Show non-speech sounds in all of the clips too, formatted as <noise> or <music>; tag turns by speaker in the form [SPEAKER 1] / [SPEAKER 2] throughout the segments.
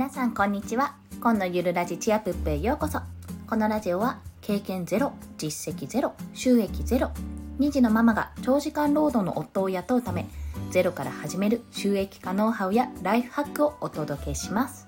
[SPEAKER 1] 皆さんこんにちは。今のゆるラジチアプップへようこそ。このラジオは経験ゼロ実績ゼロ収益ゼロ2児のママが長時間労働の夫を雇うためゼロから始める収益化ノウハウやライフハックをお届けします。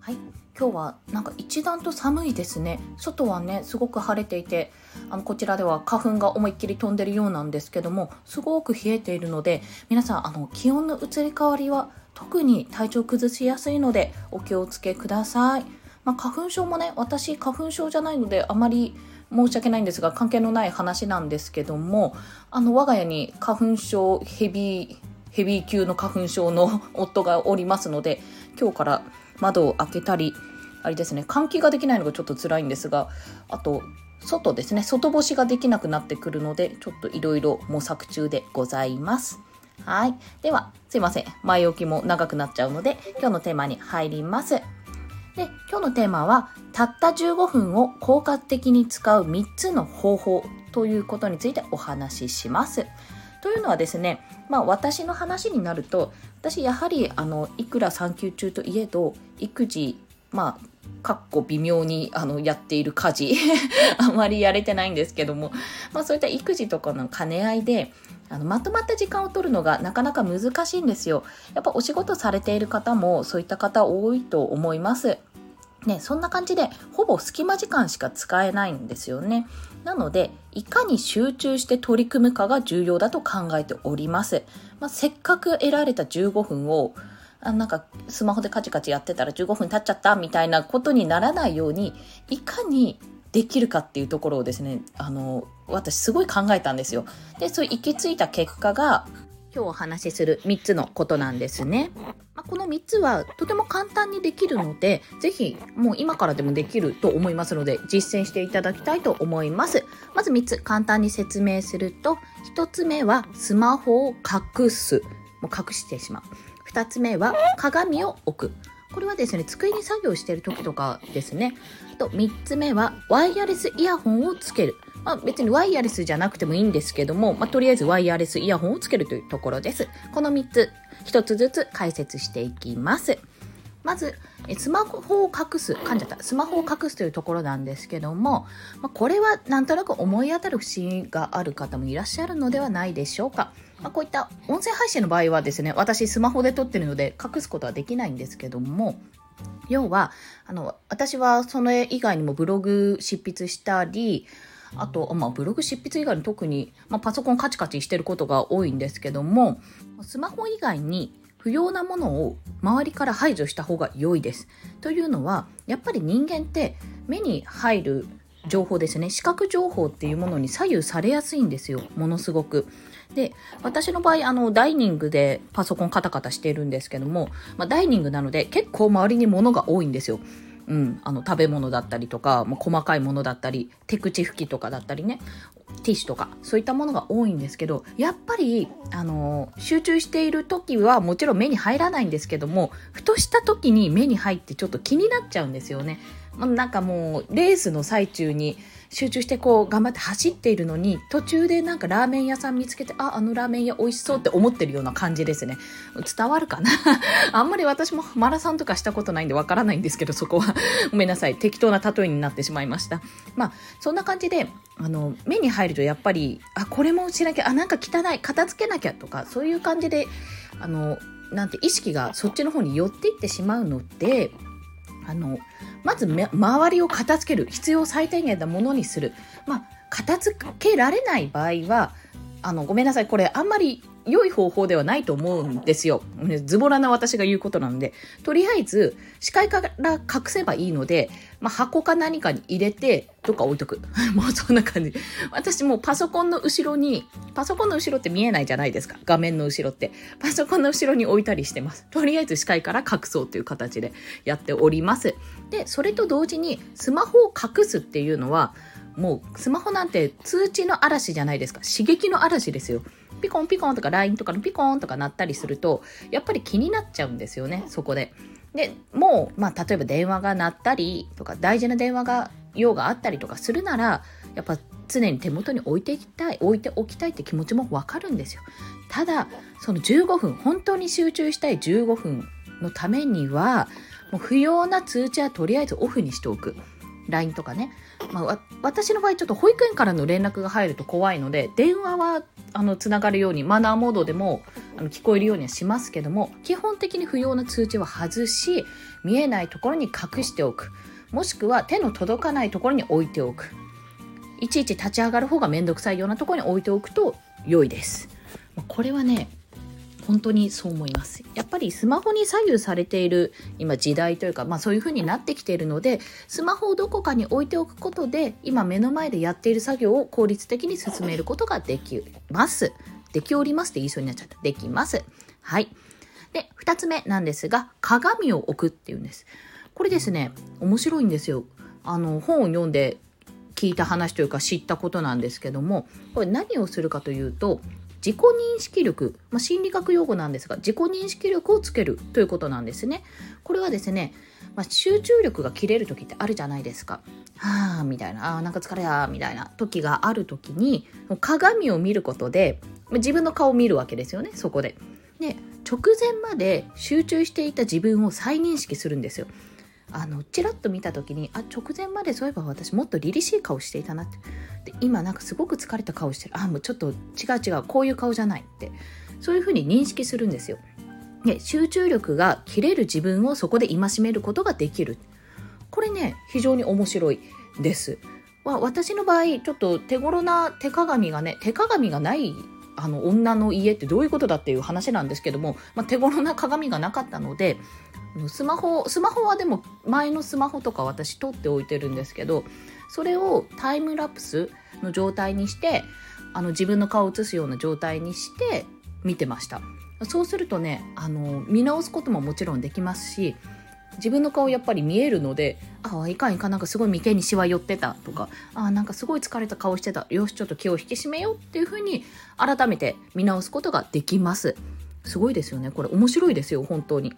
[SPEAKER 1] はい。今日はなんか一段と寒いですね。外はねすごく晴れていてあのこちらでは花粉が思いっきり飛んでるようなんですけどもすごく冷えているので皆さんあの気温の移り変わりは特に体調崩しやすいのでお気をつけください、まあ、花粉症もね私花粉症じゃないのであまり申し訳ないんですが関係のない話なんですけどもあの我が家に花粉症ヘビーヘビー級の花粉症の夫がおりますので今日から窓を開けたりあれですね換気ができないのがちょっと辛いんですがあと外ですね外干しができなくなってくるのでちょっといろいろ模索中でございます。はい。では、すいません。前置きも長くなっちゃうので、今日のテーマに入ります。で、今日のテーマは、たった15分を効果的に使う3つの方法ということについてお話しします。というのはですね、まあ私の話になると、私やはり、あの、いくら産休中といえど、育児、まあ、かっこ微妙にあのやっている家事 <laughs> あまりやれてないんですけども、まあ、そういった育児とかの兼ね合いであのまとまった時間を取るのがなかなか難しいんですよ。やっぱお仕事されている方もそういった方多いと思います。ね、そんな感じでほぼ隙間時間しか使えないんですよね。なので、いかに集中して取り組むかが重要だと考えております。まあ、せっかく得られた15分をあなんかスマホでカチカチやってたら15分経っちゃったみたいなことにならないようにいかにできるかっていうところをですねあの私すごい考えたんですよ。でそう行き着いた結果が今日お話しする3つのことなんですね。まあ、この3つはとても簡単にできるので、ぜひもう今からでもできると思いますので、実践していただきたいと思います。まず3つ簡単に説明すると、1つ目はスマホを隠す。もう隠してしまう。2つ目は鏡を置く。これはですね、机に作業している時とかですね。あと、3つ目はワイヤレスイヤホンをつける。まあ、別にワイヤレスじゃなくてもいいんですけども、まあ、とりあえずワイヤレスイヤホンをつけるというところです。この3つ、1つずつ解説していきます。まず、スマホを隠す、噛んじゃった。スマホを隠すというところなんですけども、まあ、これはなんとなく思い当たる節がある方もいらっしゃるのではないでしょうか。まあ、こういった音声配信の場合はですね、私スマホで撮ってるので隠すことはできないんですけども、要は、あの、私はそれ以外にもブログ執筆したり、あと、まあ、ブログ執筆以外に特に、まあ、パソコンカチカチしてることが多いんですけども、スマホ以外に不要なものを周りから排除した方が良いです。というのは、やっぱり人間って目に入る情報ですね視覚情報っていうものに左右されやすいんですよものすごく。で私の場合あのダイニングでパソコンカタカタしているんですけども、まあ、ダイニングなので結構周りに物が多いんですよ。うん、あの食べ物だったりとか、まあ、細かいものだったり手口拭きとかだったりねティッシュとかそういったものが多いんですけどやっぱりあの集中している時はもちろん目に入らないんですけどもふとした時に目に入ってちょっと気になっちゃうんですよね。なんかもうレースの最中に集中してこう頑張って走っているのに途中でなんかラーメン屋さん見つけてああのラーメン屋美味しそうって思ってるような感じですね。伝わるかな？<laughs> あんまり私もマラソンとかしたことないんでわからないんですけどそこは。<laughs> ごめんなさい。適当な例えになってしまいました。まあそんな感じであの目に入るとやっぱりあこれもしなきゃあなんか汚い片付けなきゃとかそういう感じであのなんて意識がそっちの方に寄っていってしまうのであのまず周りを片付ける必要最低限なものにする。まあ片付けられない場合はあのごめんなさいこれあんまり良い方法ではないと思うんですよ。ズボラな私が言うことなので。とりあえず、視界から隠せばいいので、まあ、箱か何かに入れて、どっか置いとく。<laughs> もうそんな感じ。私もうパソコンの後ろに、パソコンの後ろって見えないじゃないですか。画面の後ろって。パソコンの後ろに置いたりしてます。とりあえず視界から隠そうという形でやっております。で、それと同時に、スマホを隠すっていうのは、もうスマホなんて通知の嵐じゃないですか。刺激の嵐ですよ。ピコンピコンとか LINE とかのピコンとか鳴ったりすると、やっぱり気になっちゃうんですよね、そこで。で、もう、まあ、例えば電話が鳴ったりとか、大事な電話が、用があったりとかするなら、やっぱ常に手元に置いていきたい、置いておきたいって気持ちもわかるんですよ。ただ、その15分、本当に集中したい15分のためには、もう不要な通知はとりあえずオフにしておく。LINE とかね。まあ、私の場合ちょっと保育園からの連絡が入ると怖いので、電話はあのつながるようにマナーモードでもあの聞こえるようにはしますけども、基本的に不要な通知は外し、見えないところに隠しておく。もしくは手の届かないところに置いておく。いちいち立ち上がる方がめんどくさいようなところに置いておくと良いです。これはね、本当にそう思います。やっぱりスマホに左右されている今時代というか、まあそういう風になってきているので、スマホをどこかに置いておくことで、今目の前でやっている作業を効率的に進めることができます。できおりますって言いそうになっちゃった。できます。はい。で、二つ目なんですが、鏡を置くっていうんです。これですね、面白いんですよ。あの、本を読んで聞いた話というか知ったことなんですけども、これ何をするかというと、自己認識力、まあ、心理学用語なんですが、自己認識力をつけるということなんですね。これはですね、まあ、集中力が切れる時ってあるじゃないですか。はあみたいな、あなんか疲れやみたいな時がある時に、鏡を見ることで、自分の顔を見るわけですよね、そこで。で、直前まで集中していた自分を再認識するんですよ。あのチラッと見た時にあ直前までそういえば私もっと凛々しい顔していたなって。で今なんかすごく疲れた顔してる。あもうちょっと違う違うこういう顔じゃないって。そういうふうに認識するんですよ。で集中力が切れる自分をそこで戒めることができる。これね非常に面白いです。私の場合ちょっと手頃な手鏡がね手鏡がないあの女の家ってどういうことだっていう話なんですけども、まあ、手頃な鏡がなかったのでスマホスマホはでも前のスマホとか私取っておいてるんですけどそれをタイムラプスの状態にしてあの自分の顔を映すような状態にして見てました。そうするとねあの見直すことももちろんできますし自分の顔やっぱり見えるのでああいかんいかんなんかすごい眉間にしわ寄ってたとかあなんかすごい疲れた顔してた。よしちょっと気を引き締めようっていうふうに改めて見直すことができます。すごいですよね。これ面白いですよ本当に。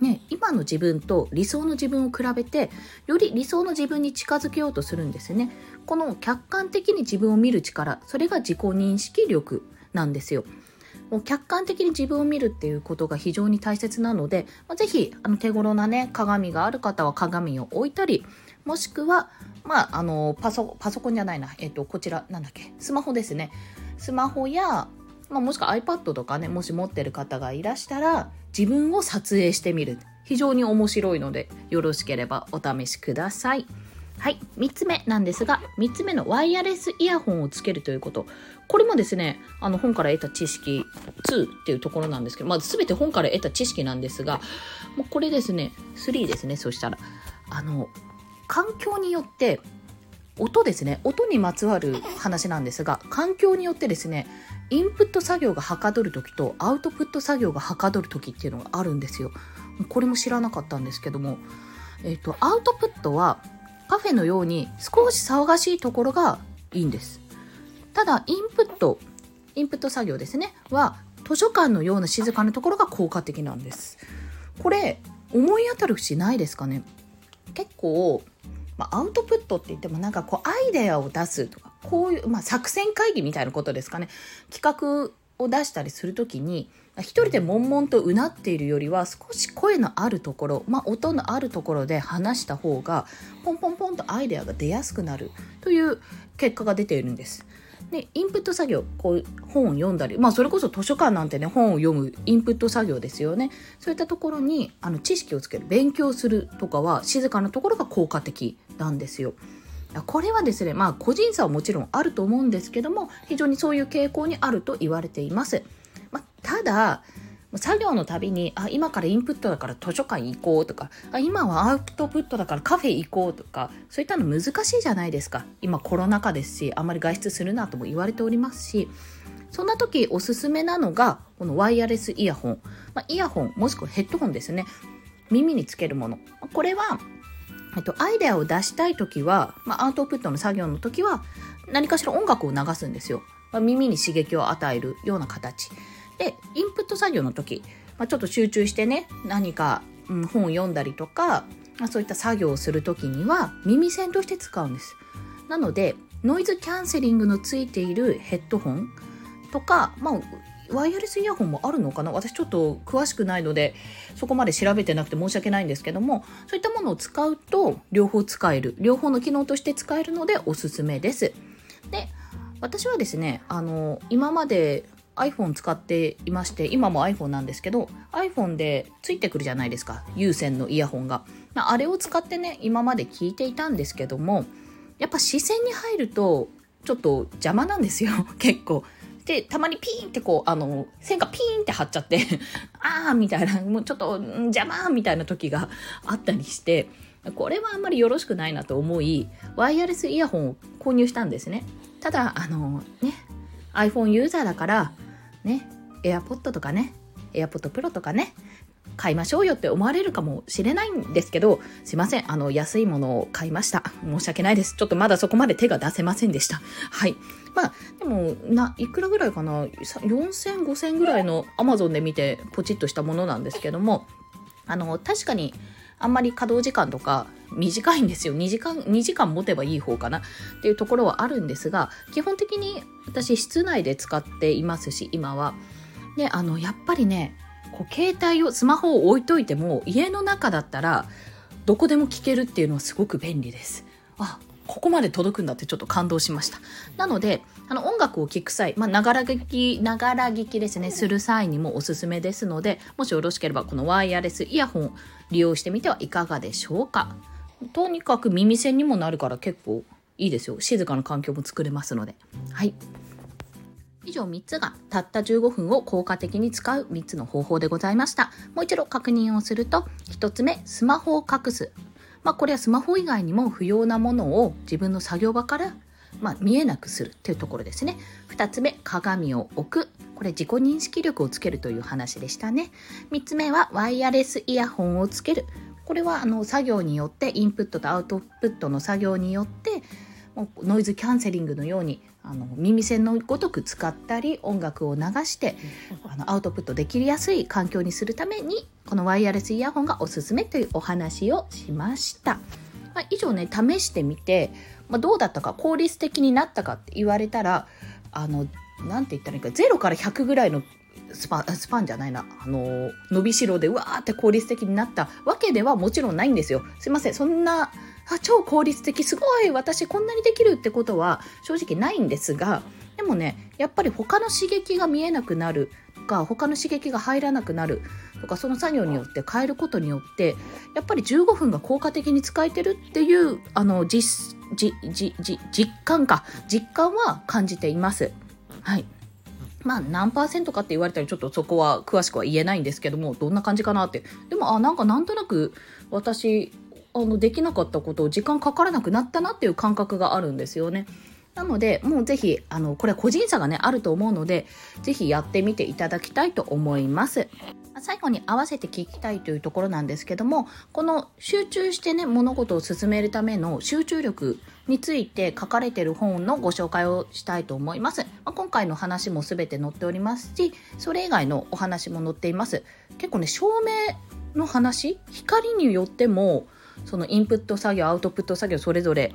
[SPEAKER 1] ね、今の自分と理想の自分を比べてより理想の自分に近づけようとするんですね。この客観的に自分を見る力それが自己認識力なんですよ。もう客観的に自分を見るっていうことが非常に大切なので、まあ、ぜひあの手頃なね鏡がある方は鏡を置いたりもしくはまああのパソパソコンじゃないな。えっ、とこちらなんだっけ？スマホですね。スマホやまあ、もしくは iPad とかねもし持ってる方がいらしたら自分を撮影してみる。非常に面白いのでよろしければお試しください。はい3つ目なんですが3つ目のワイヤレスイヤホンをつけるということ。これもですねあの本から得た知識2っていうところなんですけど、まあ、全て本から得た知識なんですがもうこれですね3ですねそしたら。あの環境によって音ですね音にまつわる話なんですが環境によってですねインプット作業がはかどる時とアウトプット作業がはかどる時っていうのがあるんですよ。これも知らなかったんですけども、えっ、とアウトプットはカフェのように少し騒がしいところがいいんです。ただインプットインプット作業ですね。は図書館のような静かなところが効果的なんです。これ思い当たる節ないですかね。結構まあ、アウトプットって言ってもなんかこうアイデアを出すとかこういう、まあ、作戦会議みたいなことですかね企画を出したりする時に一人で悶々とうなっているよりは少し声のあるところ、まあ、音のあるところで話した方がポンポンポンとアイデアが出やすくなるという結果が出ているんです。でインプット作業こう本を読んだりまあそれこそ図書館なんてね本を読むインプット作業ですよねそういったところにあの知識をつける勉強するとかは静かなところが効果的なんですよ。これはですねまあ個人差はもちろんあると思うんですけども非常にそういう傾向にあると言われています。まあ、ただ作業のたびにあ今からインプットだから図書館行こうとかあ今はアウトプットだからカフェ行こうとかそういったの難しいじゃないですか。今コロナ禍ですしあまり外出するなとも言われておりますしそんな時おすすめなのがこのワイヤレスイヤホン、まあ、イヤホンもしくはヘッドホンですね。耳につけるもの。これはえっと、アイデアを出したい時は、まあ、アウトプットの作業の時は何かしら音楽を流すんですよ、まあ、耳に刺激を与えるような形で、インプット作業の時、まあ、ちょっと集中してね、何か、うん、本を読んだりとか、まあ、そういった作業をする時には耳栓として使うんです。なので、ノイズキャンセリングのついているヘッドホンとか、まあ、ワイヤレスイヤホンもあるのかな？私ちょっと詳しくないのでそこまで調べてなくて申し訳ないんですけどもそういったものを使うと両方使える両方の機能として使えるのでおすすめです。で私はですねあの今まで iPhone 使っていまして今も iPhone なんですけど iPhone でついてくるじゃないですか有線のイヤホンが。まあれを使ってね今まで聞いていたんですけどもやっぱ視線に入るとちょっと邪魔なんですよ <laughs> 結構。でたまにピーンってこうあの線がピーンって張っちゃって <laughs> ああみたいなもうちょっと邪魔みたいな時があったりしてこれはあんまりよろしくないなと思いワイヤレスイヤホンを購入したんですね。ただあのね iPhone ユーザーだからね AirPod とかね AirPod Pro とかね買いましょうよって思われるかもしれないんですけど、すいません。あの、安いものを買いました。申し訳ないです。ちょっとまだそこまで手が出せませんでした。はい。まあ、でも、な、いくらぐらいかな ?4000、5000ぐらいの Amazon で見てポチッとしたものなんですけども、あの、確かに、あんまり稼働時間とか短いんですよ。2時間、2時間持てばいい方かな？っていうところはあるんですが、基本的に私室内で使っていますし、今は。で、あの、やっぱりね、こう携帯をスマホを置いといても家の中だったらどこでも聞けるっていうのはすごく便利です。あここまで届くんだってちょっと感動しました。なので、あの音楽を聴く際、まあ、ながら聞き、ながら聞きですね、する際にもおすすめですので、もしよろしければこのワイヤレスイヤホン利用してみてはいかがでしょうか。とにかく耳栓にもなるから結構いいですよ。静かな環境も作れますので。はい。以上3つがたった15分を効果的に使う3つの方法でございました。もう一度確認をすると、1つ目、スマホを隠す。まあ、これはスマホ以外にも不要なものを自分の作業場からまあ、見えなくするっていうところですね。2つ目、鏡を置く。これ自己認識力をつけるという話でしたね。3つ目はワイヤレスイヤホンをつける。これはあの作業によってインプットとアウトプットの作業によってノイズキャンセリングのようにあの耳栓のごとく使ったり音楽を流してあのアウトプットできやすい環境にするためにこのワイヤレスイヤホンがおすすめというお話をしました。まあ、以上ね試してみて、まあ、どうだったか効率的になったかって言われたらあのなんて言ったらいいか0から100ぐらいのスパスパンじゃないな、あの、伸びしろでうわーって効率的になったわけではもちろんないんですよ。すいません。そんなあ超効率的すごい私こんなにできるってことは正直ないんですがでもねやっぱり他の刺激が見えなくなるとか他の刺激が入らなくなるとかその作業によって変えることによってやっぱり15分が効果的に使えてるっていうあの実実実実感か実感は感じています。はいまあ何パーセントかって言われたらちょっとそこは詳しくは言えないんですけどもどんな感じかなってでもあなんかなんとなく私あのできなかったことを時間かからなくなったなっていう感覚があるんですよね。なので、もうぜひ、あの、これ個人差がね、あると思うので、ぜひやってみていただきたいと思います。最後に合わせて聞きたいというところなんですけども、この集中してね、物事を進めるための集中力について書かれている本のご紹介をしたいと思います。まあ、今回の話も全て載っておりますし、それ以外のお話も載っています。結構ね、照明の話？光によっても、そのインプット作業アウトプット作業それぞれ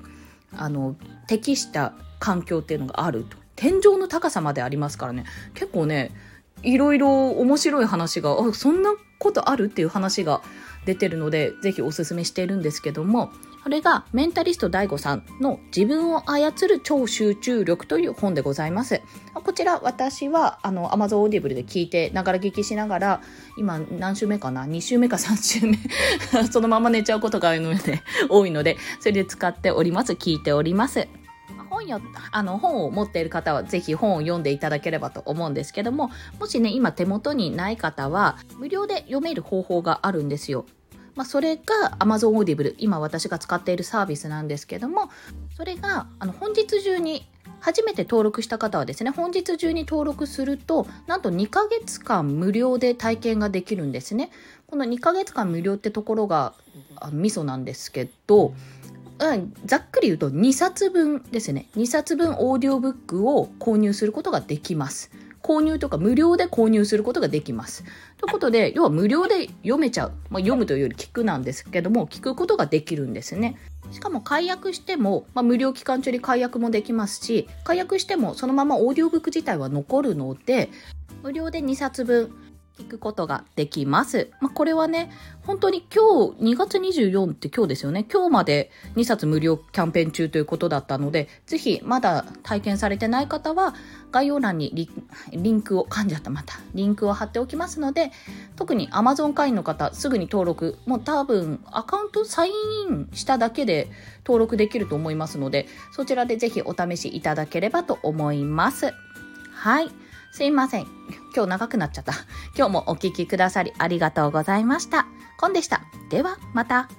[SPEAKER 1] あの適した環境っていうのがあると。天井の高さまでありますからね。結構ねいろいろ面白い話があそんなことあるっていう話が出てるので是非おすすめしているんですけどもこれがメンタリスト DAIGO さんの自分を操る超集中力という本でございます。こちら私はあの Amazon Audible で聞いてながら聞きしながら今何週目かな ?2 週目か3週目？<laughs> そのまま寝ちゃうことが多いので多いのでそれで使っております。聞いております。本よあの本を持っている方はぜひ本を読んでいただければと思うんですけどももしね今手元にない方は無料で読める方法があるんですよ。まあ、それが Amazon Audible 今私が使っているサービスなんですけどもそれがあの本日中に初めて登録した方はですね本日中に登録するとなんと2ヶ月間無料で体験ができるんですね。この2ヶ月間無料ってところがあミソなんですけど、うん、ざっくり言うと2冊分ですね。2冊分オーディオブックを購入することができます。購入とか無料で購入することができます。ということで、要は無料で読めちゃう。まあ、読むというより聞くなんですけども、聞くことができるんですね。しかも解約しても、まあ、無料期間中に解約もできますし、解約してもそのままオーディオブック自体は残るので、無料で2冊分聞くことができます。まあ、これはね、本当に今日2月24って今日ですよね。今日まで2冊無料キャンペーン中ということだったので、ぜひまだ体験されてない方は概要欄にリリンクを、噛んじゃったまた、リンクを貼っておきますので、特に Amazon 会員の方、すぐに登録、もう多分アカウントサインインしただけで登録できると思いますので、そちらでぜひお試しいただければと思います。はい。すいません。今日長くなっちゃった。今日もお聴きくださりありがとうございました。コンでした。では、また。